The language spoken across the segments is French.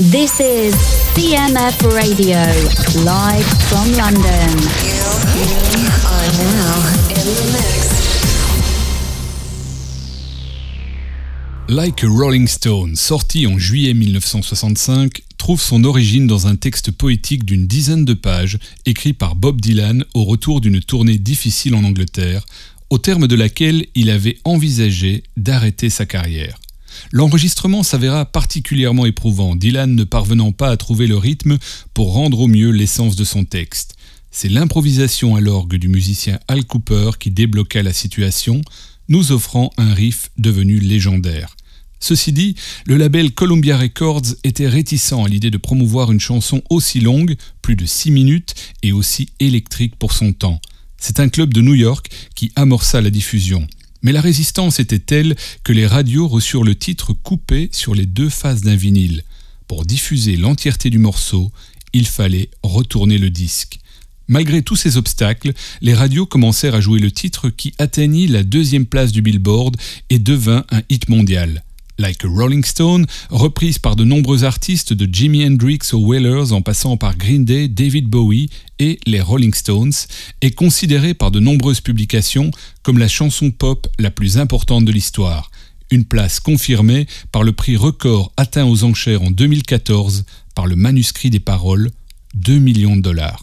This is CMF Radio, live from London. Like a Rolling Stone, sorti en juillet 1965, trouve son origine dans un texte poétique d'une dizaine de pages, écrit par Bob Dylan au retour d'une tournée difficile en Angleterre, au terme de laquelle il avait envisagé d'arrêter sa carrière. L'enregistrement s'avéra particulièrement éprouvant, Dylan ne parvenant pas à trouver le rythme pour rendre au mieux l'essence de son texte. C'est l'improvisation à l'orgue du musicien Al Cooper qui débloqua la situation, nous offrant un riff devenu légendaire. Ceci dit, le label Columbia Records était réticent à l'idée de promouvoir une chanson aussi longue, plus de 6 minutes, et aussi électrique pour son temps. C'est un club de New York qui amorça la diffusion. Mais la résistance était telle que les radios reçurent le titre coupé sur les deux faces d'un vinyle. Pour diffuser l'entièreté du morceau, il fallait retourner le disque. Malgré tous ces obstacles, les radios commencèrent à jouer le titre qui atteignit la deuxième place du Billboard et devint un hit mondial. Like a Rolling Stone, reprise par de nombreux artistes de Jimi Hendrix aux Wailers en passant par Green Day, David Bowie et les Rolling Stones, est considérée par de nombreuses publications comme la chanson pop la plus importante de l'histoire. Une place confirmée par le prix record atteint aux enchères en 2014 par le manuscrit des paroles, 2 millions de dollars.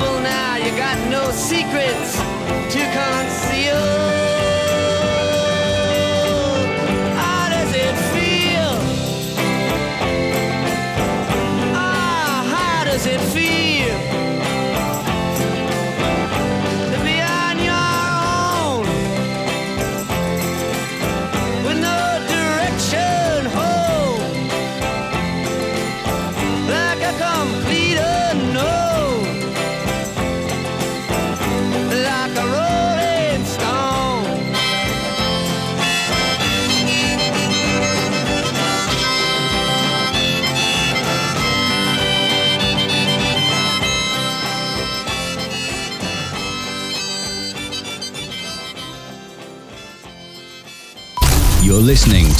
You're now, you got no secrets to conceal.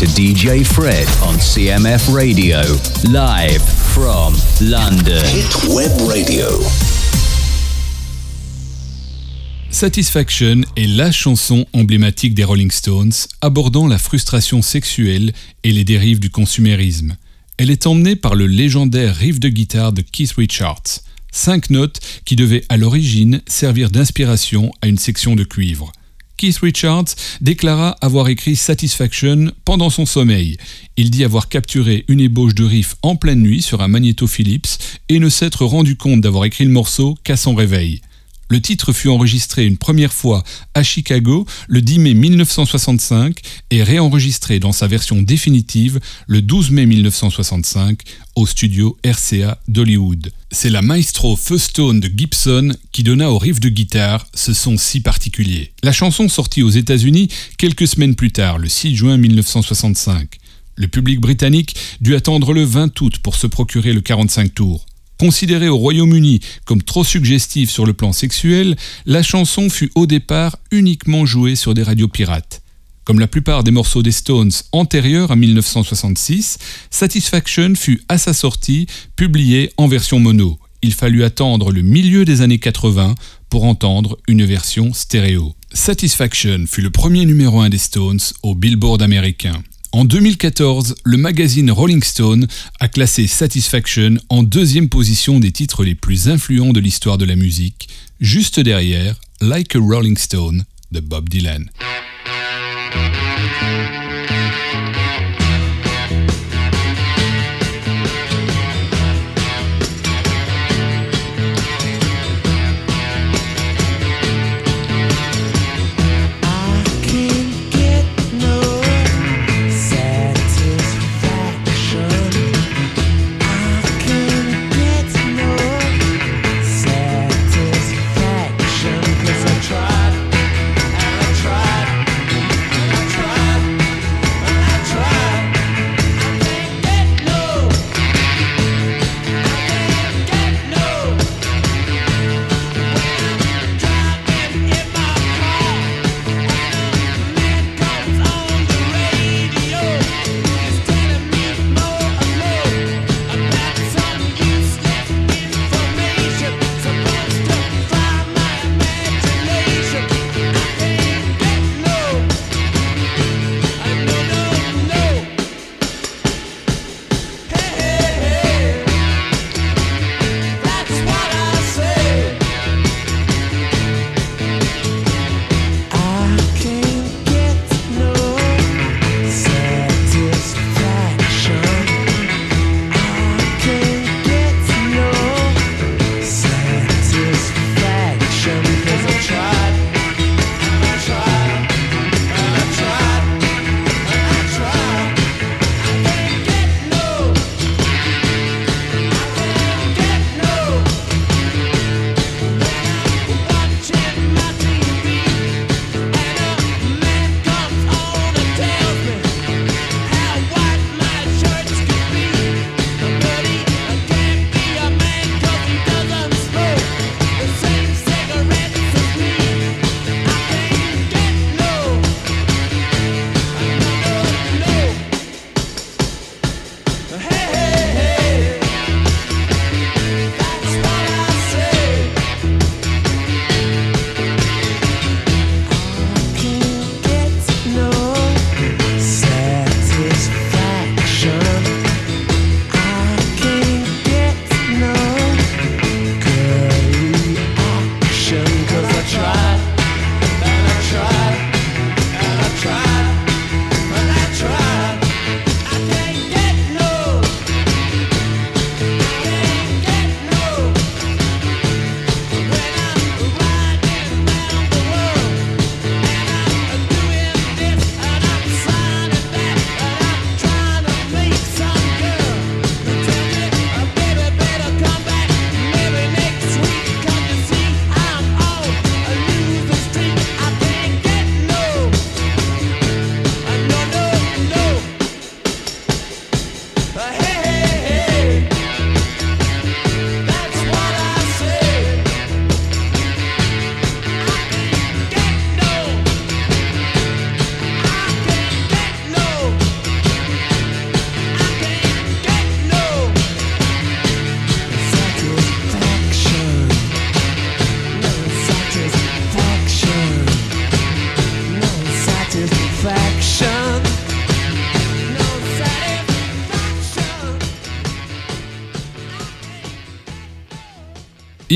To DJ Fred on CMF Radio, live from London. Hit Web Radio. Satisfaction est la chanson emblématique des Rolling Stones, abordant la frustration sexuelle et les dérives du consumérisme. Elle est emmenée par le légendaire riff de guitare de Keith Richards, cinq notes qui devaient à l'origine servir d'inspiration à une section de cuivre. Keith Richards déclara avoir écrit Satisfaction pendant son sommeil. Il dit avoir capturé une ébauche de riff en pleine nuit sur un magnéto Philips et ne s'être rendu compte d'avoir écrit le morceau qu'à son réveil. Le titre fut enregistré une première fois à Chicago le 10 mai 1965 et réenregistré dans sa version définitive le 12 mai 1965 au studio RCA d'Hollywood. C'est la maestro First Tone de Gibson qui donna au riff de guitare ce son si particulier. La chanson sortit aux États-Unis quelques semaines plus tard, le 6 juin 1965. Le public britannique dut attendre le 20 août pour se procurer le 45 tours. Considérée au Royaume-Uni comme trop suggestive sur le plan sexuel, la chanson fut au départ uniquement jouée sur des radios pirates. Comme la plupart des morceaux des Stones antérieurs à 1966, Satisfaction fut à sa sortie publié en version mono. Il fallut attendre le milieu des années 80 pour entendre une version stéréo. Satisfaction fut le premier numéro 1 des Stones au Billboard américain. En 2014, le magazine Rolling Stone a classé Satisfaction en deuxième position des titres les plus influents de l'histoire de la musique, juste derrière Like a Rolling Stone de Bob Dylan.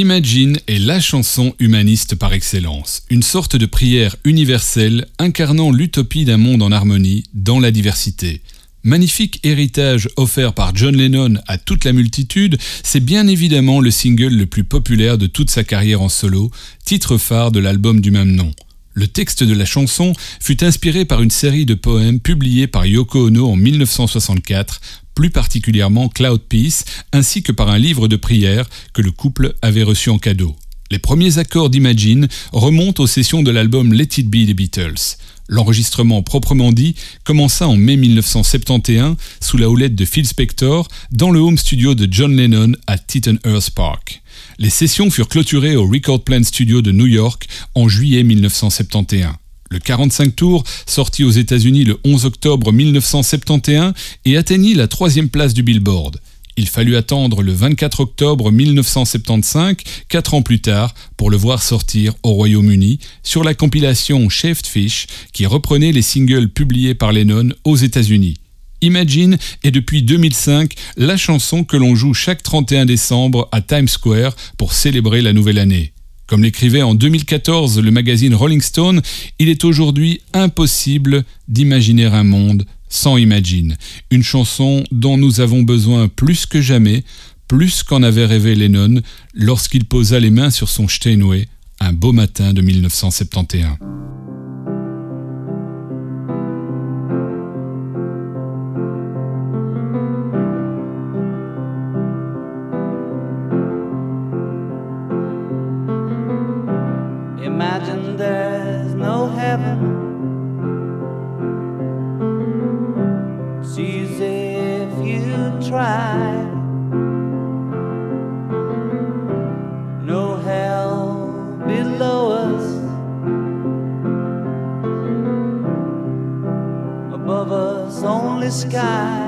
Imagine est la chanson humaniste par excellence, une sorte de prière universelle incarnant l'utopie d'un monde en harmonie dans la diversité. Magnifique héritage offert par John Lennon à toute la multitude, c'est bien évidemment le single le plus populaire de toute sa carrière en solo, titre phare de l'album du même nom. Le texte de la chanson fut inspiré par une série de poèmes publiés par Yoko Ono en 1964 plus particulièrement Cloud Peace, ainsi que par un livre de prières que le couple avait reçu en cadeau. Les premiers accords d'Imagine remontent aux sessions de l'album Let It Be des Beatles. L'enregistrement proprement dit commença en mai 1971 sous la houlette de Phil Spector dans le home studio de John Lennon à Earth Park. Les sessions furent clôturées au Record Plant Studio de New York en juillet 1971. Le 45 tours sortit aux États-Unis le 11 octobre 1971 et atteignit la troisième place du Billboard. Il fallut attendre le 24 octobre 1975, quatre ans plus tard, pour le voir sortir au Royaume-Uni sur la compilation Shaved Fish qui reprenait les singles publiés par Lennon aux États-Unis. Imagine est depuis 2005 la chanson que l'on joue chaque 31 décembre à Times Square pour célébrer la nouvelle année. Comme l'écrivait en 2014 le magazine Rolling Stone, il est aujourd'hui impossible d'imaginer un monde sans Imagine, une chanson dont nous avons besoin plus que jamais, plus qu'en avait rêvé Lennon lorsqu'il posa les mains sur son Steinway un beau matin de 1971. Sky.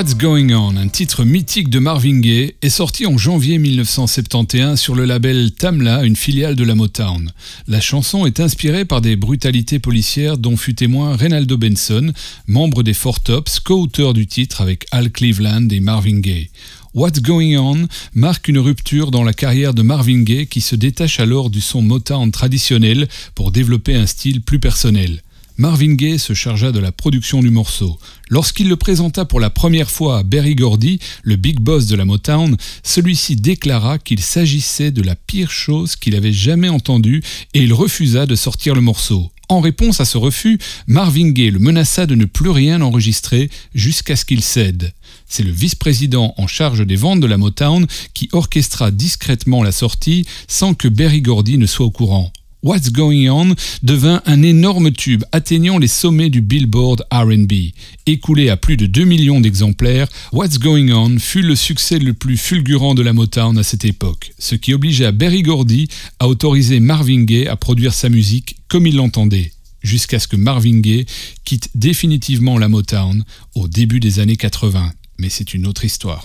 What's Going On, un titre mythique de Marvin Gaye, est sorti en janvier 1971 sur le label Tamla, une filiale de la Motown. La chanson est inspirée par des brutalités policières dont fut témoin Reynaldo Benson, membre des Four Tops, co-auteur du titre avec Al Cleveland et Marvin Gaye. What's Going On marque une rupture dans la carrière de Marvin Gaye qui se détache alors du son Motown traditionnel pour développer un style plus personnel. Marvin Gaye se chargea de la production du morceau. Lorsqu'il le présenta pour la première fois à Berry Gordy, le big boss de la Motown, celui-ci déclara qu'il s'agissait de la pire chose qu'il avait jamais entendue et il refusa de sortir le morceau. En réponse à ce refus, Marvin Gaye le menaça de ne plus rien enregistrer jusqu'à ce qu'il cède. C'est le vice-président en charge des ventes de la Motown qui orchestra discrètement la sortie sans que Berry Gordy ne soit au courant. What's Going On devint un énorme tube atteignant les sommets du Billboard RB. Écoulé à plus de 2 millions d'exemplaires, What's Going On fut le succès le plus fulgurant de la Motown à cette époque, ce qui obligea Berry Gordy à autoriser Marvin Gaye à produire sa musique comme il l'entendait, jusqu'à ce que Marvin Gaye quitte définitivement la Motown au début des années 80. Mais c'est une autre histoire.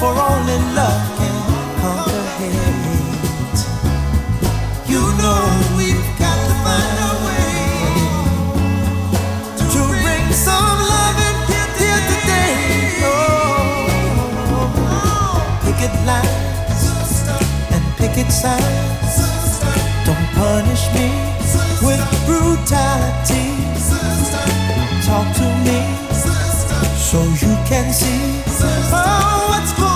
for only love can conquer hate. You know we've got to find a way to bring some love loving here today. Oh, picket lines and pick picket signs. Don't punish me with brutality. Talk to me so you can see oh, what's going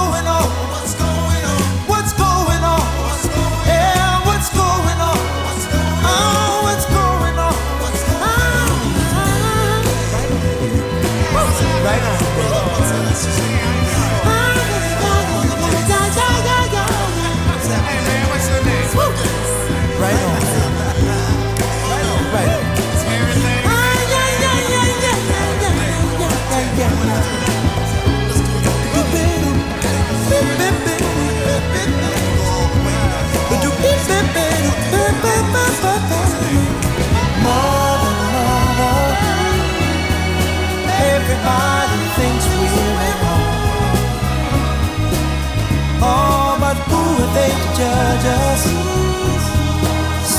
judge us?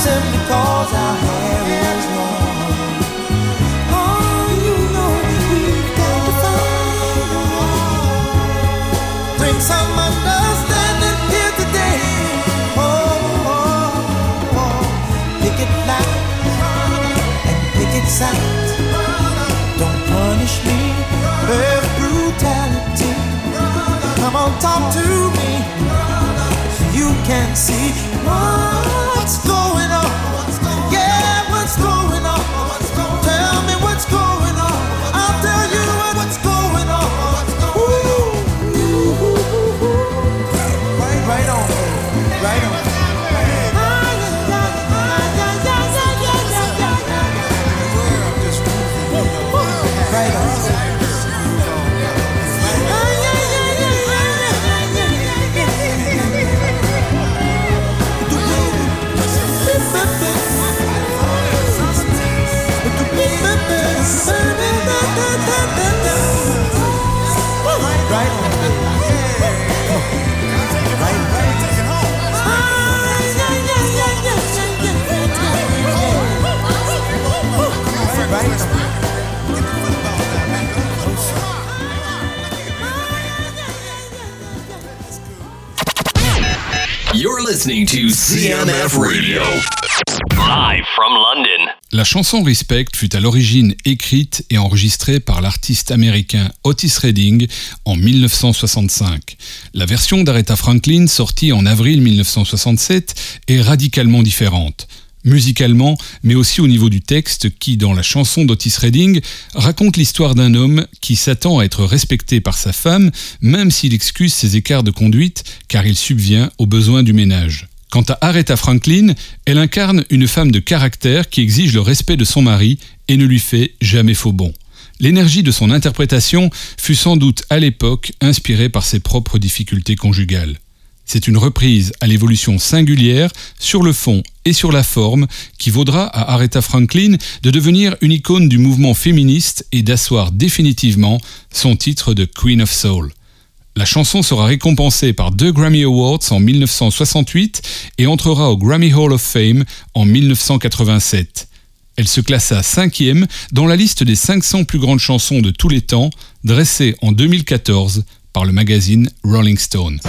Simply cause our hair is long. Oh, you know we've got to find some understanding can see what's going listening to CMF Radio. Live from London. La chanson Respect fut à l'origine écrite et enregistrée par l'artiste américain Otis Redding en 1965. La version d'Aretha Franklin sortie en avril 1967 est radicalement différente. Musicalement, mais aussi au niveau du texte qui, dans la chanson d'Otis Redding, raconte l'histoire d'un homme qui s'attend à être respecté par sa femme, même s'il excuse ses écarts de conduite, car il subvient aux besoins du ménage. Quant à Aretha Franklin, elle incarne une femme de caractère qui exige le respect de son mari et ne lui fait jamais faux bon. L'énergie de son interprétation fut sans doute à l'époque inspirée par ses propres difficultés conjugales. C'est une reprise à l'évolution singulière sur le fond et sur la forme qui vaudra à Aretha Franklin de devenir une icône du mouvement féministe et d'asseoir définitivement son titre de Queen of Soul. La chanson sera récompensée par deux Grammy Awards en 1968 et entrera au Grammy Hall of Fame en 1987. Elle se classa cinquième dans la liste des 500 plus grandes chansons de tous les temps, dressée en 2014 par le magazine Rolling Stone.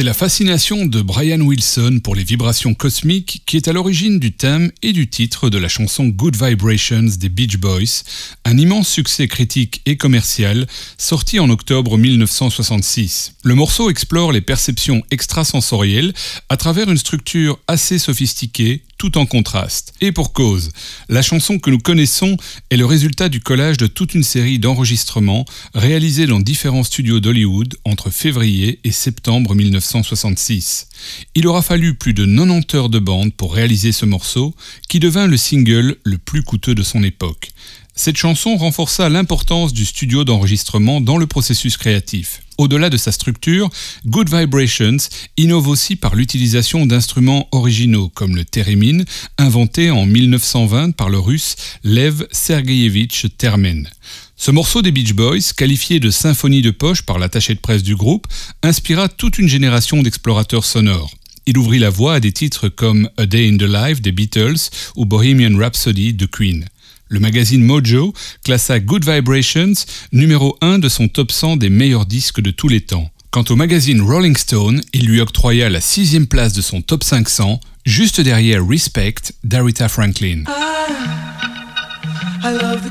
C'est la fascination de Brian Wilson pour les vibrations cosmiques qui est à l'origine du thème et du titre de la chanson Good Vibrations des Beach Boys, un immense succès critique et commercial sorti en octobre 1966. Le morceau explore les perceptions extrasensorielles à travers une structure assez sophistiquée tout en contraste. Et pour cause, la chanson que nous connaissons est le résultat du collage de toute une série d'enregistrements réalisés dans différents studios d'Hollywood entre février et septembre 1966. Il aura fallu plus de 90 heures de bande pour réaliser ce morceau, qui devint le single le plus coûteux de son époque. Cette chanson renforça l'importance du studio d'enregistrement dans le processus créatif. Au-delà de sa structure, Good Vibrations innove aussi par l'utilisation d'instruments originaux comme le theremin, inventé en 1920 par le russe Lev Sergeyevich Termen. Ce morceau des Beach Boys, qualifié de symphonie de poche par l'attaché de presse du groupe, inspira toute une génération d'explorateurs sonores. Il ouvrit la voie à des titres comme A Day in the Life des Beatles ou Bohemian Rhapsody de Queen. Le magazine Mojo classa Good Vibrations numéro 1 de son top 100 des meilleurs disques de tous les temps. Quant au magazine Rolling Stone, il lui octroya la sixième place de son top 500, juste derrière Respect d'Arita Franklin. Of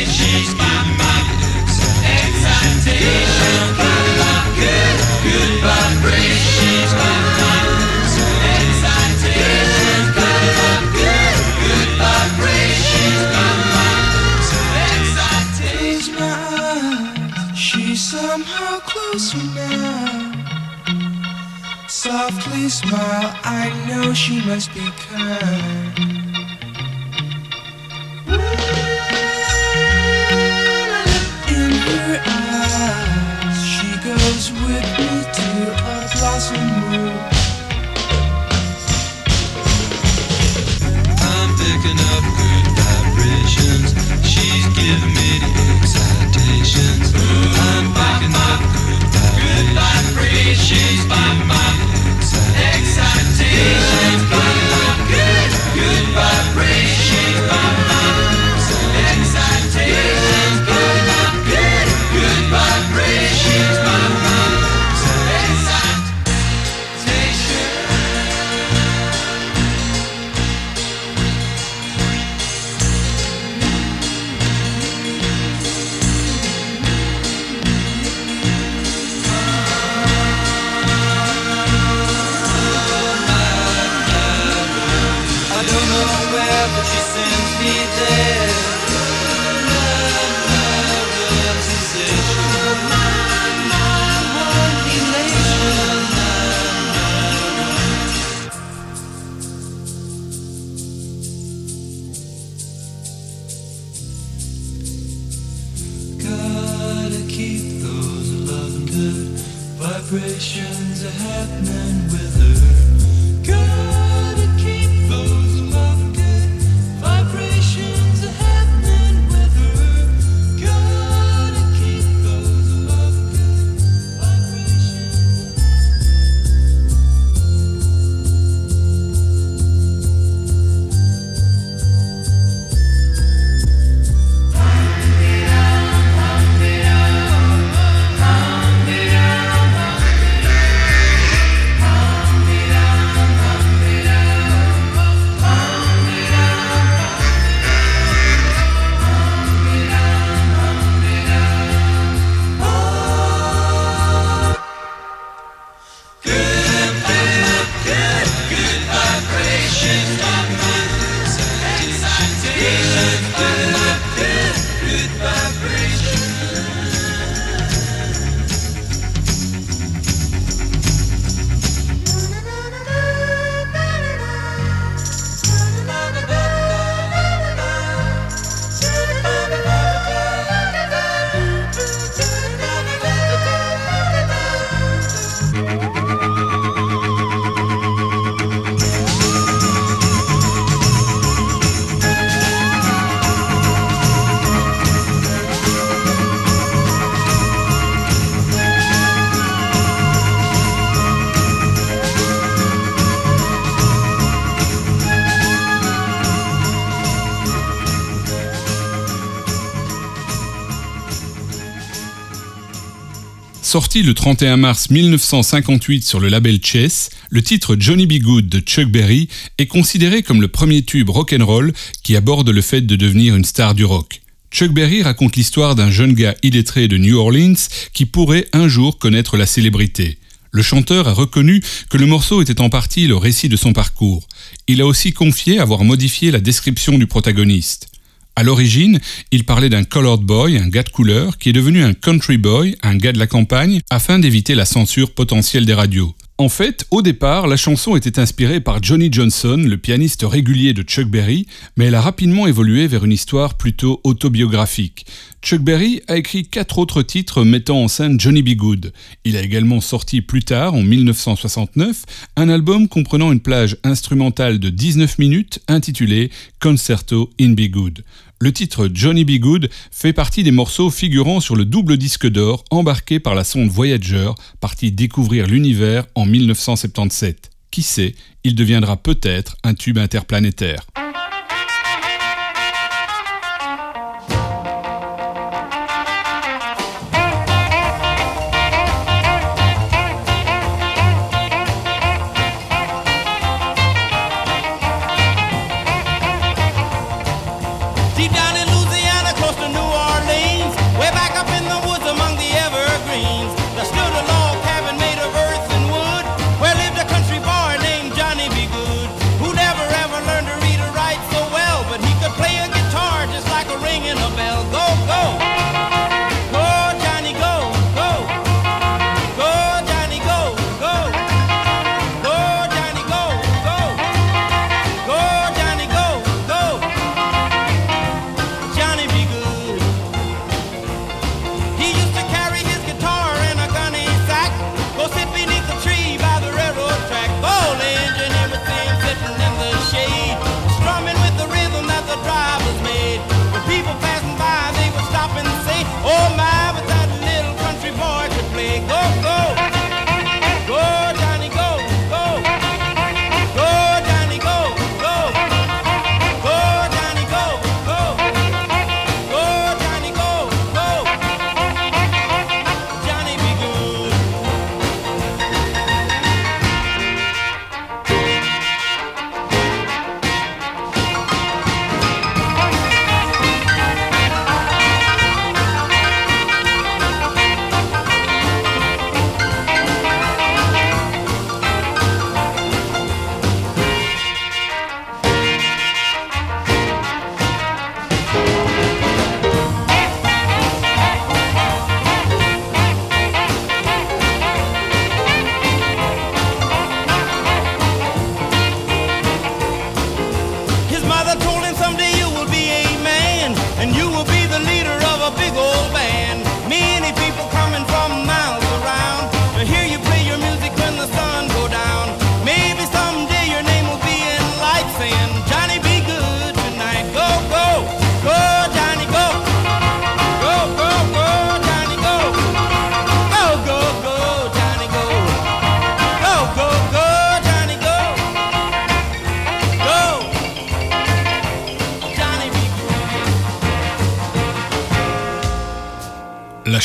Softly smile, I know she must be kind. In her eyes, she goes with me Sorti le 31 mars 1958 sur le label Chess, le titre Johnny B. Good de Chuck Berry est considéré comme le premier tube rock'n'roll qui aborde le fait de devenir une star du rock. Chuck Berry raconte l'histoire d'un jeune gars illettré de New Orleans qui pourrait un jour connaître la célébrité. Le chanteur a reconnu que le morceau était en partie le récit de son parcours. Il a aussi confié avoir modifié la description du protagoniste. À l'origine, il parlait d'un colored boy, un gars de couleur, qui est devenu un country boy, un gars de la campagne, afin d'éviter la censure potentielle des radios. En fait, au départ, la chanson était inspirée par Johnny Johnson, le pianiste régulier de Chuck Berry, mais elle a rapidement évolué vers une histoire plutôt autobiographique. Chuck Berry a écrit quatre autres titres mettant en scène Johnny B. Good. Il a également sorti plus tard, en 1969, un album comprenant une plage instrumentale de 19 minutes intitulé Concerto in Be Good. Le titre Johnny B. Good fait partie des morceaux figurant sur le double disque d'or embarqué par la sonde Voyager, partie découvrir l'univers en 1977. Qui sait, il deviendra peut-être un tube interplanétaire.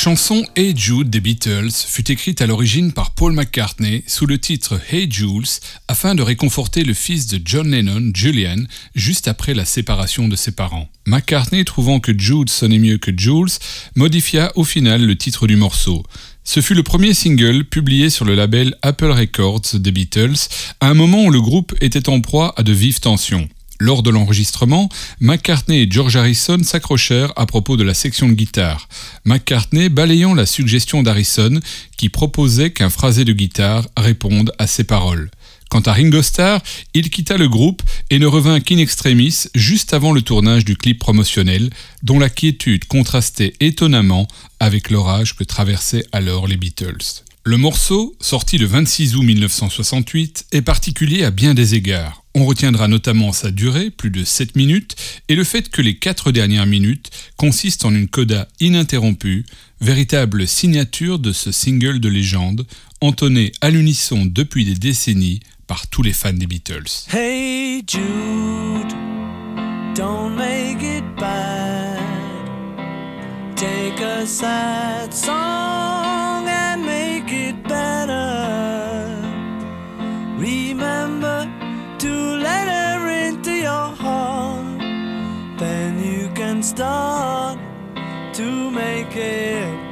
Chanson Hey Jude des Beatles fut écrite à l'origine par Paul McCartney sous le titre Hey Jules afin de réconforter le fils de John Lennon, Julian, juste après la séparation de ses parents. McCartney, trouvant que Jude sonnait mieux que Jules, modifia au final le titre du morceau. Ce fut le premier single publié sur le label Apple Records des Beatles, à un moment où le groupe était en proie à de vives tensions. Lors de l'enregistrement, McCartney et George Harrison s'accrochèrent à propos de la section de guitare. McCartney balayant la suggestion d'Harrison qui proposait qu'un phrasé de guitare réponde à ses paroles. Quant à Ringo Starr, il quitta le groupe et ne revint qu'in extremis juste avant le tournage du clip promotionnel, dont la quiétude contrastait étonnamment avec l'orage que traversaient alors les Beatles. Le morceau, sorti le 26 août 1968, est particulier à bien des égards. On retiendra notamment sa durée, plus de 7 minutes, et le fait que les 4 dernières minutes consistent en une coda ininterrompue, véritable signature de ce single de légende, entonné à l'unisson depuis des décennies par tous les fans des Beatles.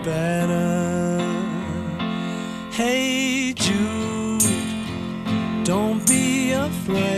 Better. Hey Jude, don't be afraid.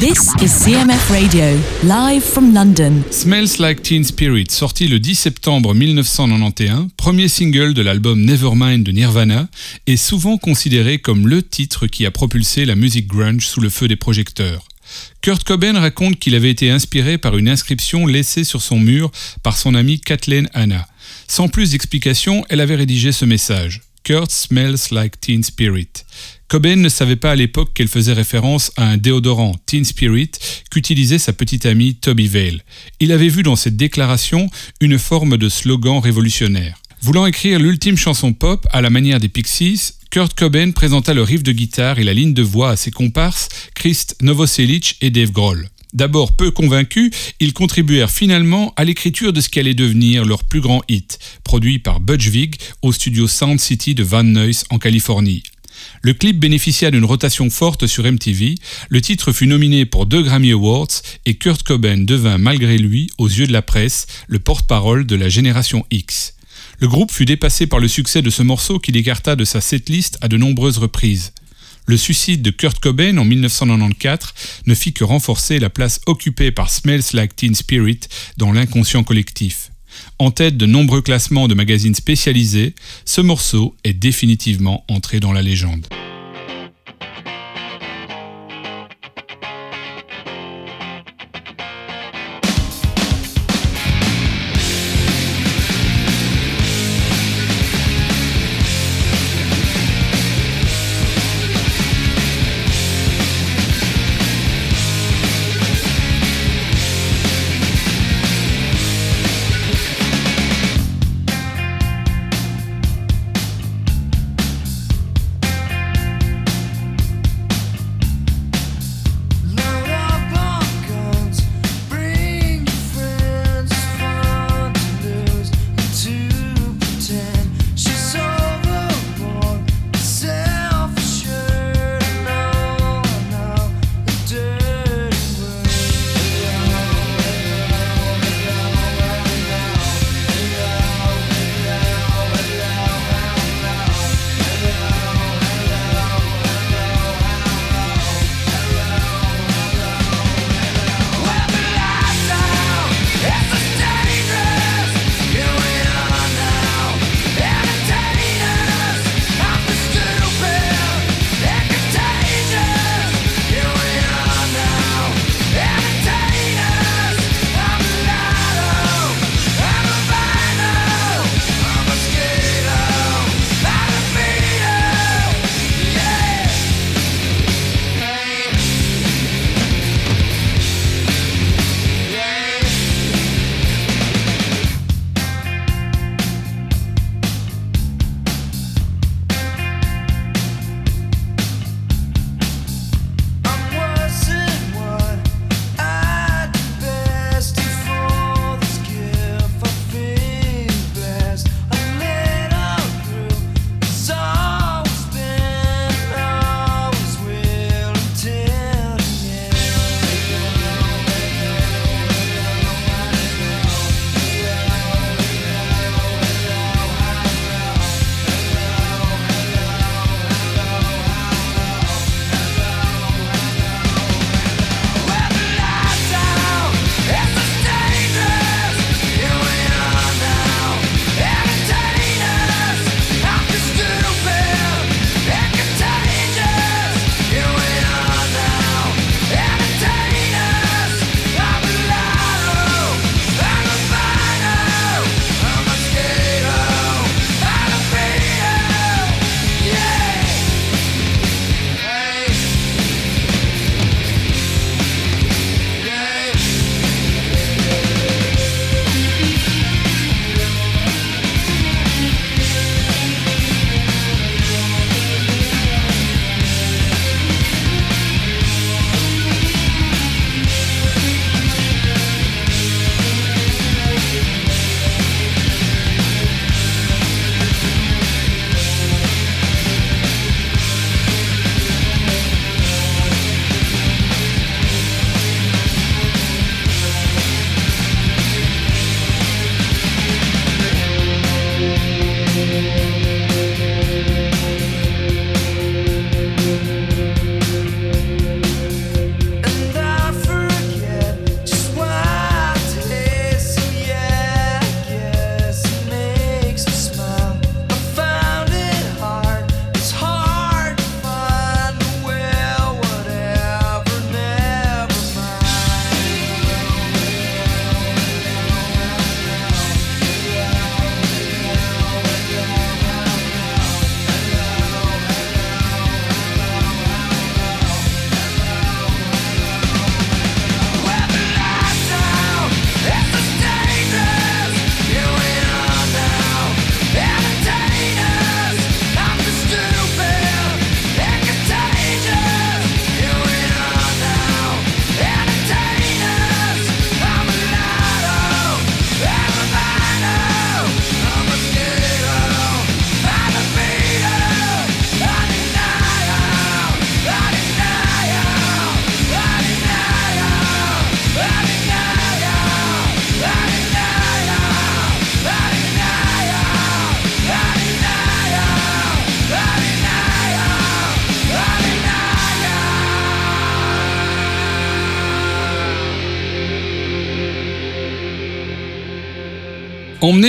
This is CMF Radio, live from London. Smells Like Teen Spirit, sorti le 10 septembre 1991, premier single de l'album Nevermind de Nirvana, est souvent considéré comme le titre qui a propulsé la musique grunge sous le feu des projecteurs. Kurt Cobain raconte qu'il avait été inspiré par une inscription laissée sur son mur par son amie Kathleen Hanna. Sans plus d'explications, elle avait rédigé ce message. Kurt smells like Teen Spirit. Cobain ne savait pas à l'époque qu'elle faisait référence à un déodorant Teen Spirit qu'utilisait sa petite amie Toby Vale. Il avait vu dans cette déclaration une forme de slogan révolutionnaire. Voulant écrire l'ultime chanson pop à la manière des Pixies, Kurt Cobain présenta le riff de guitare et la ligne de voix à ses comparses Christ Novoselic et Dave Grohl. D'abord peu convaincus, ils contribuèrent finalement à l'écriture de ce qui allait devenir leur plus grand hit, produit par Butch Vig au studio Sound City de Van Nuys en Californie. Le clip bénéficia d'une rotation forte sur MTV, le titre fut nominé pour deux Grammy Awards et Kurt Cobain devint malgré lui, aux yeux de la presse, le porte-parole de la génération X. Le groupe fut dépassé par le succès de ce morceau qui l'écarta de sa setlist à de nombreuses reprises. Le suicide de Kurt Cobain en 1994 ne fit que renforcer la place occupée par Smells Like Teen Spirit dans l'inconscient collectif. En tête de nombreux classements de magazines spécialisés, ce morceau est définitivement entré dans la légende.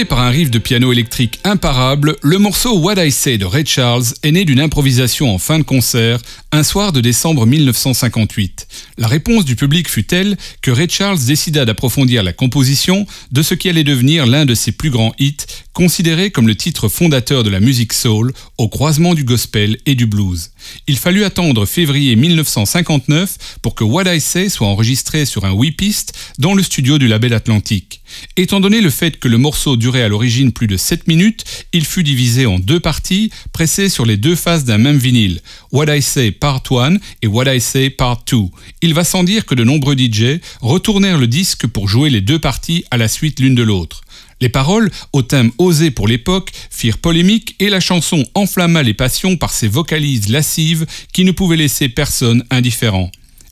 par un riff de piano électrique imparable, le morceau What I Say de Ray Charles est né d'une improvisation en fin de concert un soir de décembre 1958. La réponse du public fut telle que Ray Charles décida d'approfondir la composition de ce qui allait devenir l'un de ses plus grands hits, considéré comme le titre fondateur de la musique soul, au croisement du gospel et du blues. Il fallut attendre février 1959 pour que What I Say soit enregistré sur un 8 pistes dans le studio du label Atlantique. Étant donné le fait que le morceau durait à l'origine plus de 7 minutes, il fut divisé en deux parties, pressées sur les deux faces d'un même vinyle, What I Say Part 1 et What I Say Part 2. Il va sans dire que de nombreux DJ retournèrent le disque pour jouer les deux parties à la suite l'une de l'autre. Les paroles, au thème osé pour l'époque, firent polémique et la chanson enflamma les passions par ses vocalises lascives qui ne pouvaient laisser personne indifférent.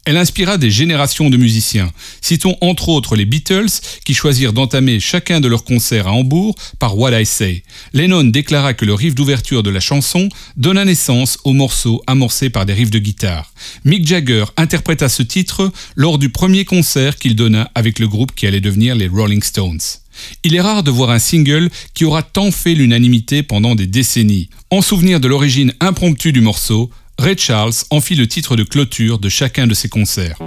Elle inspira des générations de musiciens. Citons entre autres les Beatles qui choisirent d'entamer chacun de leurs concerts à Hambourg par What I Say. Lennon déclara que le riff d'ouverture de la chanson donna naissance au morceau amorcé par des riffs de guitare. Mick Jagger interpréta ce titre lors du premier concert qu'il donna avec le groupe qui allait devenir les Rolling Stones. Il est rare de voir un single qui aura tant fait l'unanimité pendant des décennies. En souvenir de l'origine impromptue du morceau, Ray Charles en fit le titre de clôture de chacun de ses concerts.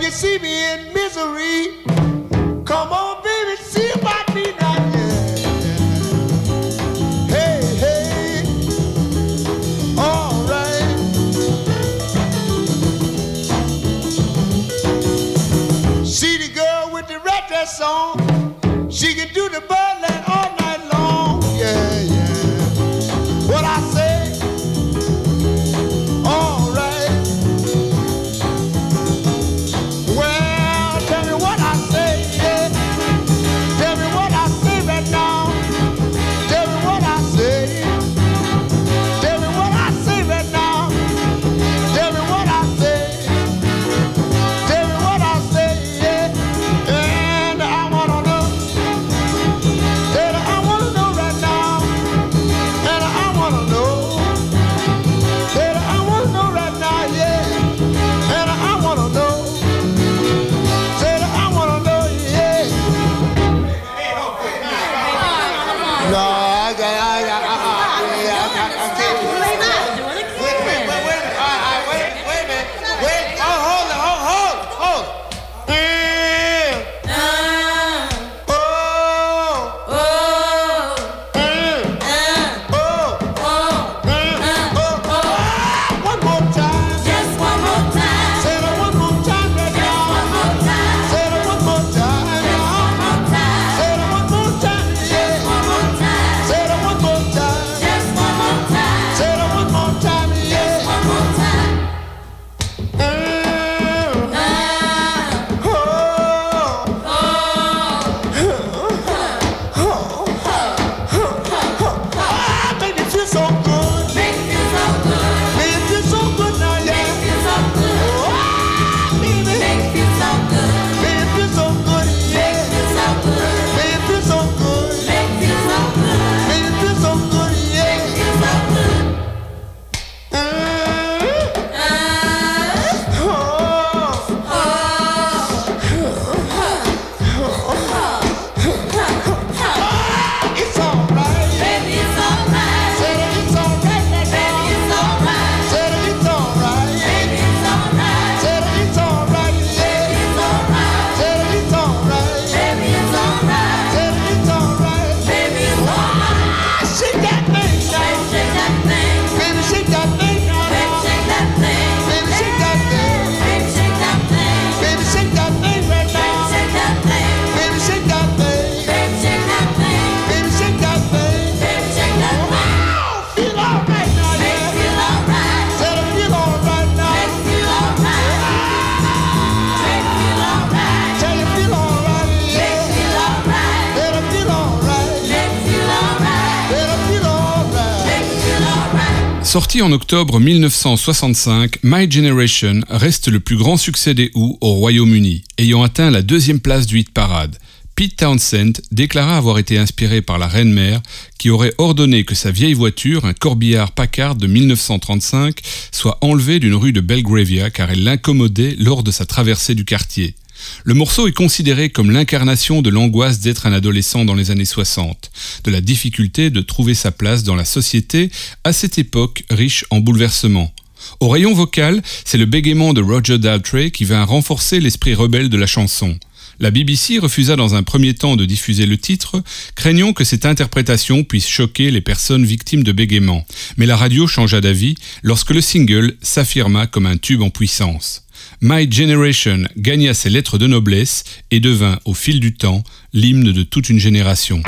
You see me Sorti en octobre 1965, My Generation reste le plus grand succès des Who au Royaume-Uni, ayant atteint la deuxième place du hit parade. Pete Townsend déclara avoir été inspiré par la reine-mère qui aurait ordonné que sa vieille voiture, un corbillard Packard de 1935, soit enlevée d'une rue de Belgravia car elle l'incommodait lors de sa traversée du quartier. Le morceau est considéré comme l'incarnation de l'angoisse d'être un adolescent dans les années 60, de la difficulté de trouver sa place dans la société à cette époque riche en bouleversements. Au rayon vocal, c'est le bégaiement de Roger Daltrey qui vint renforcer l'esprit rebelle de la chanson. La BBC refusa dans un premier temps de diffuser le titre, craignant que cette interprétation puisse choquer les personnes victimes de bégaiement. Mais la radio changea d'avis lorsque le single s'affirma comme un tube en puissance. My Generation gagna ses lettres de noblesse et devint, au fil du temps, l'hymne de toute une génération.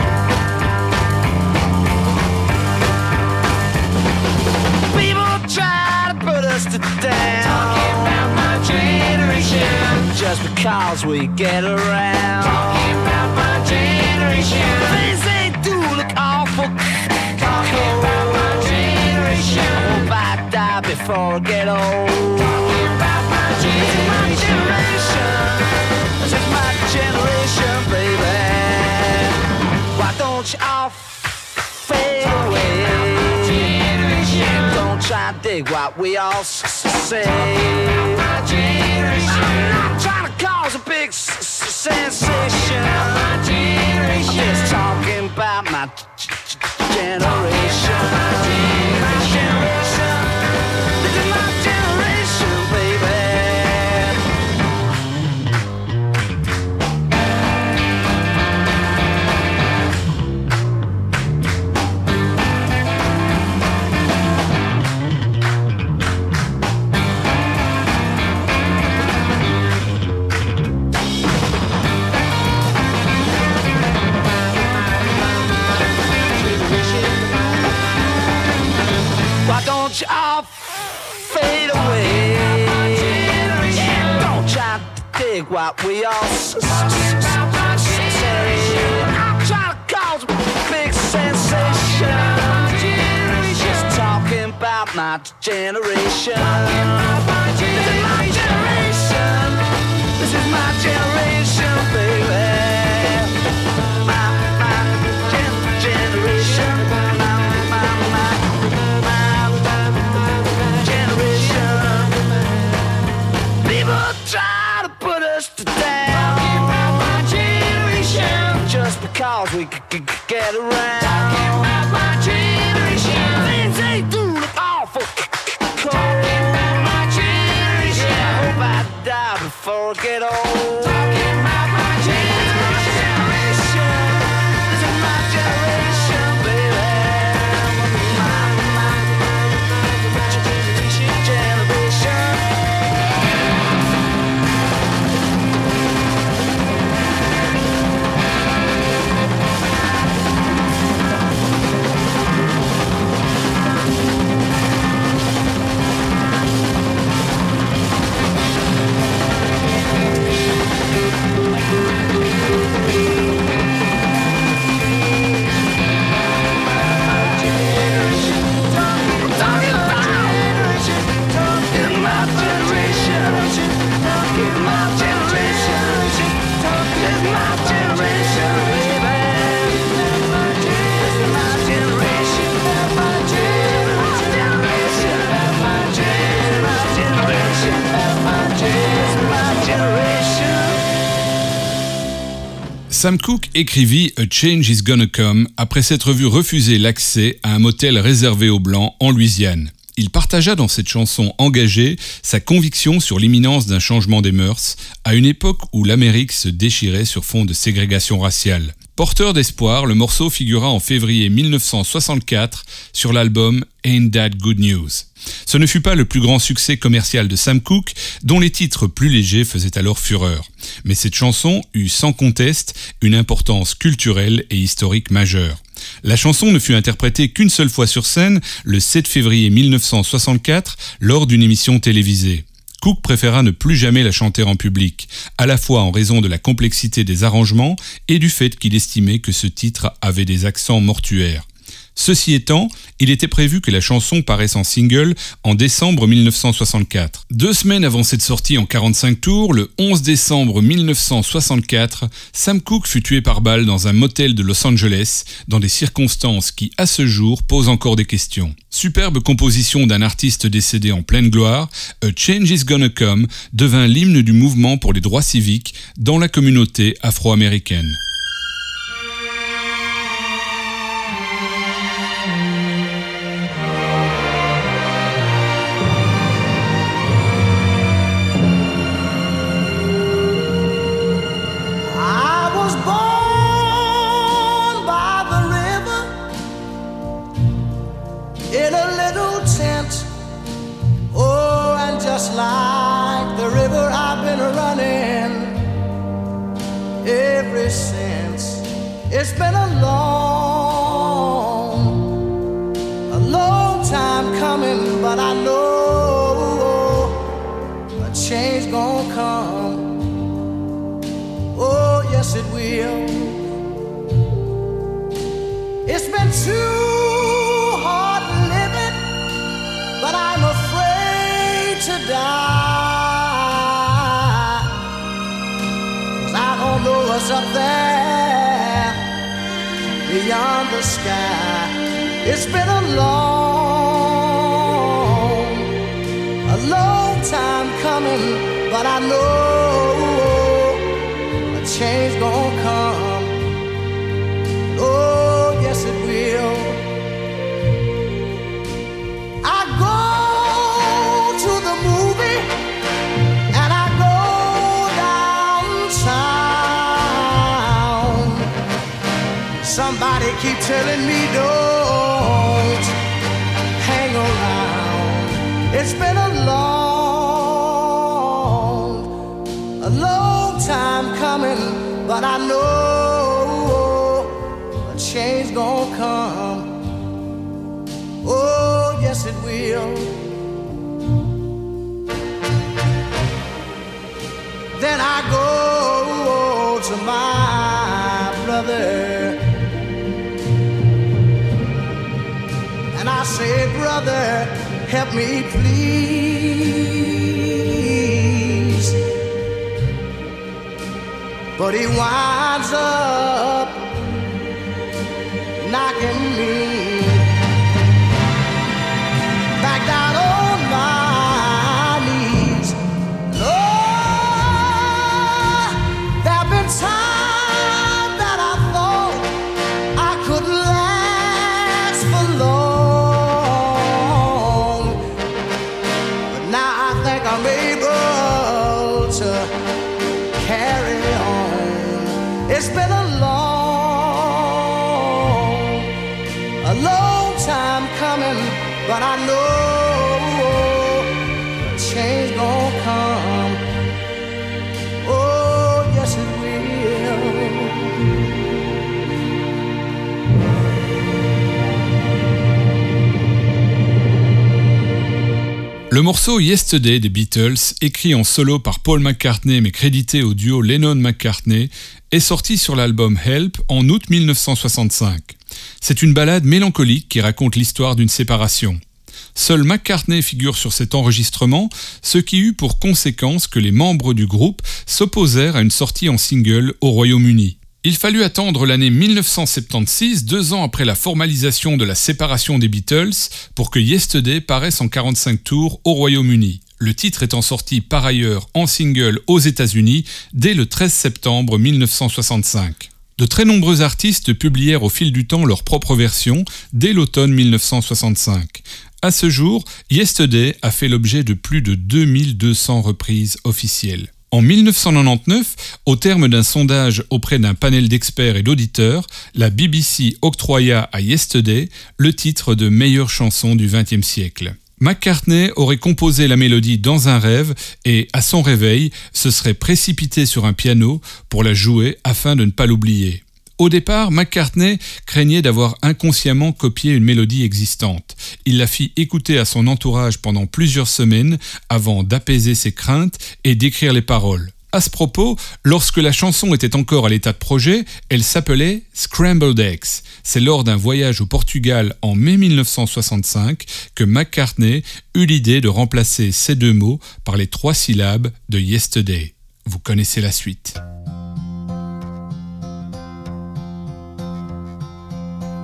Just because we get around. Talking about my generation. Things they do look awful. Talking about my generation. Hope I die before I get old. Try dig what we all s- s- say. I'm not trying to cause a big s- s- sensation. I'm just talking about my generation. My generation. Dig what we all s- s- s- say. I'm trying to cause a big sensation. Just talking about my generation. This is my generation. Because we c- c- get around. Sam Cooke écrivit A Change is Gonna Come après s'être vu refuser l'accès à un motel réservé aux Blancs en Louisiane. Il partagea dans cette chanson engagée sa conviction sur l'imminence d'un changement des mœurs à une époque où l'Amérique se déchirait sur fond de ségrégation raciale. Porteur d'espoir, le morceau figura en février 1964 sur l'album Ain't That Good News. Ce ne fut pas le plus grand succès commercial de Sam Cooke, dont les titres plus légers faisaient alors fureur. Mais cette chanson eut sans conteste une importance culturelle et historique majeure. La chanson ne fut interprétée qu'une seule fois sur scène, le 7 février 1964, lors d'une émission télévisée. Cook préféra ne plus jamais la chanter en public, à la fois en raison de la complexité des arrangements et du fait qu'il estimait que ce titre avait des accents mortuaires. Ceci étant, il était prévu que la chanson paraisse en single en décembre 1964. Deux semaines avant cette sortie en 45 tours, le 11 décembre 1964, Sam Cooke fut tué par balle dans un motel de Los Angeles, dans des circonstances qui, à ce jour, posent encore des questions. Superbe composition d'un artiste décédé en pleine gloire, A Change is Gonna Come devint l'hymne du mouvement pour les droits civiques dans la communauté afro-américaine. Yes, it will. It's been too hard living, but I'm afraid to die. 'Cause I don't know what's up there beyond the sky. It's been a long, a long time coming, but I know change gonna come. Oh, yes, it will. I go to the movie and I go downtown. Somebody keep telling me don't hang around. It's been a come. Oh, yes, it will. Then I go to my brother and I say, Brother, help me, please. But he winds up me morceau Yesterday des Beatles, écrit en solo par Paul McCartney mais crédité au duo Lennon-McCartney, est sorti sur l'album Help en août 1965. C'est une ballade mélancolique qui raconte l'histoire d'une séparation. Seul McCartney figure sur cet enregistrement, ce qui eut pour conséquence que les membres du groupe s'opposèrent à une sortie en single au Royaume-Uni. Il fallut attendre l'année 1976, deux ans après la formalisation de la séparation des Beatles, pour que Yesterday paraisse en 45 tours au Royaume-Uni. Le titre étant sorti par ailleurs en single aux États-Unis dès le 13 septembre 1965. De très nombreux artistes publièrent au fil du temps leur propre version dès l'automne 1965. À ce jour, Yesterday a fait l'objet de plus de 2200 reprises officielles. En 1999, au terme d'un sondage auprès d'un panel d'experts et d'auditeurs, la BBC octroya à Yesterday le titre de meilleure chanson du XXe siècle. McCartney aurait composé la mélodie dans un rêve et, à son réveil, se serait précipité sur un piano pour la jouer afin de ne pas l'oublier. Au départ, McCartney craignait d'avoir inconsciemment copié une mélodie existante. Il la fit écouter à son entourage pendant plusieurs semaines avant d'apaiser ses craintes et d'écrire les paroles. À ce propos, lorsque la chanson était encore à l'état de projet, elle s'appelait Scrambled Eggs. C'est lors d'un voyage au Portugal en mai 1965 que McCartney eut l'idée de remplacer ces deux mots par les trois syllabes de Yesterday. Vous connaissez la suite.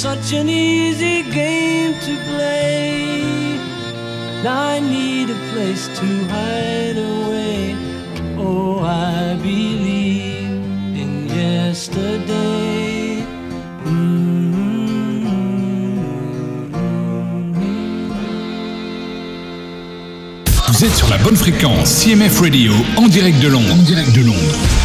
Such an easy game to play. I need a place to hide away. Oh, I believe in yesterday. Vous êtes sur la bonne fréquence CMF Radio en direct de Londres. En direct de Londres.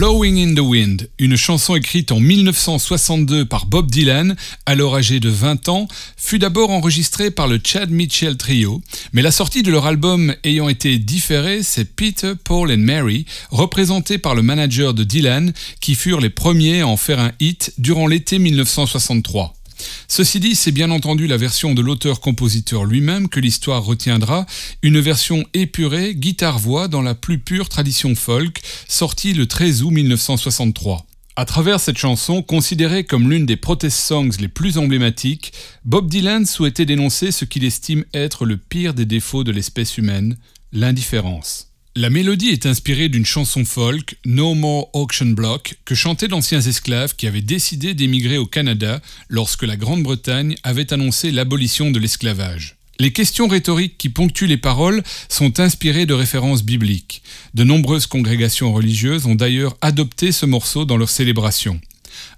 Blowing in the Wind, une chanson écrite en 1962 par Bob Dylan, alors âgé de 20 ans, fut d'abord enregistrée par le Chad Mitchell Trio, mais la sortie de leur album ayant été différée, c'est Peter, Paul and Mary, représentés par le manager de Dylan, qui furent les premiers à en faire un hit durant l'été 1963. Ceci dit, c'est bien entendu la version de l'auteur-compositeur lui-même que l'histoire retiendra, une version épurée, guitare-voix dans la plus pure tradition folk, sortie le 13 août 1963. À travers cette chanson, considérée comme l'une des protest songs les plus emblématiques, Bob Dylan souhaitait dénoncer ce qu'il estime être le pire des défauts de l'espèce humaine, l'indifférence. La mélodie est inspirée d'une chanson folk, No More Auction Block, que chantaient d'anciens esclaves qui avaient décidé d'émigrer au Canada lorsque la Grande-Bretagne avait annoncé l'abolition de l'esclavage. Les questions rhétoriques qui ponctuent les paroles sont inspirées de références bibliques. De nombreuses congrégations religieuses ont d'ailleurs adopté ce morceau dans leurs célébrations.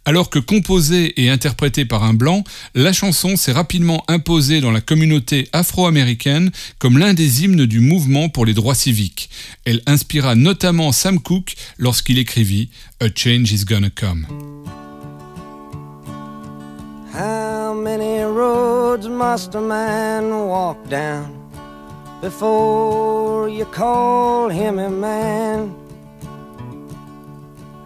Alors que composée et interprétée par un blanc, la chanson s'est rapidement imposée dans la communauté afro-américaine comme l'un des hymnes du mouvement pour les droits civiques. Elle inspira notamment Sam Cooke lorsqu'il écrivit A Change is Gonna Come. How many roads must a man walk down before you call him a man?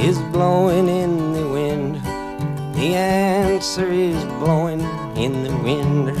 is blowing in the wind. The answer is blowing in the wind.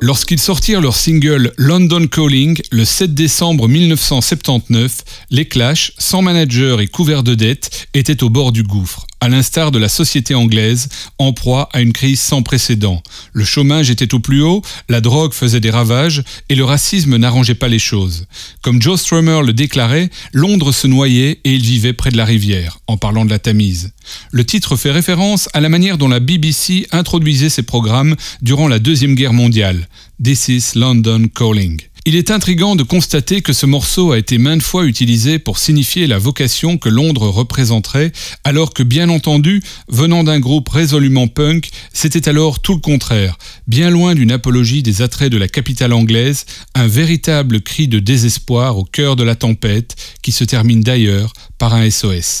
Lorsqu'ils sortirent leur single London Calling le 7 décembre 1979, les Clash, sans manager et couverts de dettes, étaient au bord du gouffre, à l'instar de la société anglaise, en proie à une crise sans précédent. Le chômage était au plus haut, la drogue faisait des ravages et le racisme n'arrangeait pas les choses. Comme Joe Strummer le déclarait, Londres se noyait et il vivait près de la rivière, en parlant de la Tamise. Le titre fait référence à la manière dont la BBC introduisait ses programmes durant la Deuxième Guerre mondiale. This is London Calling. Il est intrigant de constater que ce morceau a été maintes fois utilisé pour signifier la vocation que Londres représenterait, alors que bien entendu, venant d'un groupe résolument punk, c'était alors tout le contraire, bien loin d'une apologie des attraits de la capitale anglaise, un véritable cri de désespoir au cœur de la tempête, qui se termine d'ailleurs par un SOS.